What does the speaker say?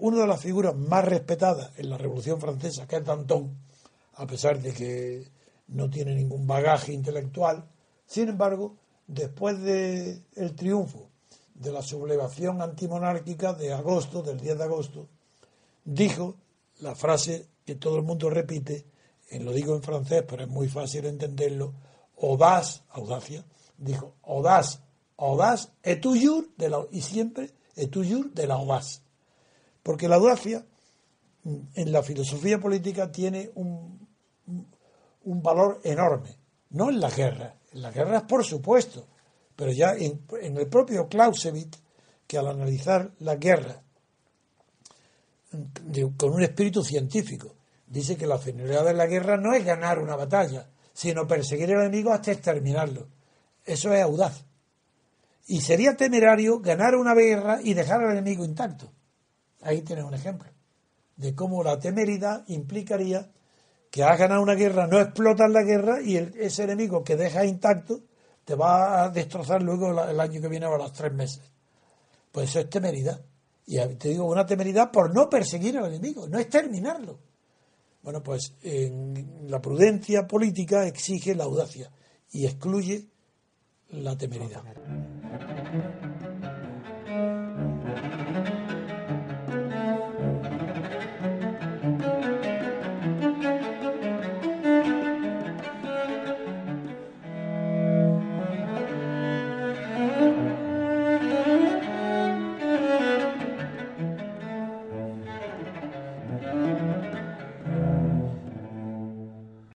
una de las figuras más respetadas en la Revolución Francesa, que es Danton, a pesar de que no tiene ningún bagaje intelectual, sin embargo, después del el triunfo de la sublevación antimonárquica de agosto, del 10 de agosto, dijo la frase que todo el mundo repite, lo digo en francés, pero es muy fácil entenderlo, audaz, audacia, dijo audaz, audaz, et toujours, de la, y siempre, et toujours de la. Porque la audacia en la filosofía política tiene un, un valor enorme, no en la guerra, en la guerra por supuesto, pero ya en, en el propio Clausewitz, que al analizar la guerra con un espíritu científico, dice que la finalidad de la guerra no es ganar una batalla, sino perseguir al enemigo hasta exterminarlo. Eso es audaz. Y sería temerario ganar una guerra y dejar al enemigo intacto. Ahí tienes un ejemplo de cómo la temeridad implicaría que has ganado una guerra, no explotas la guerra y ese enemigo que dejas intacto te va a destrozar luego el año que viene o a los tres meses. Pues eso es temeridad. Y te digo, una temeridad por no perseguir al enemigo, no exterminarlo. Bueno, pues la prudencia política exige la audacia y excluye la temeridad.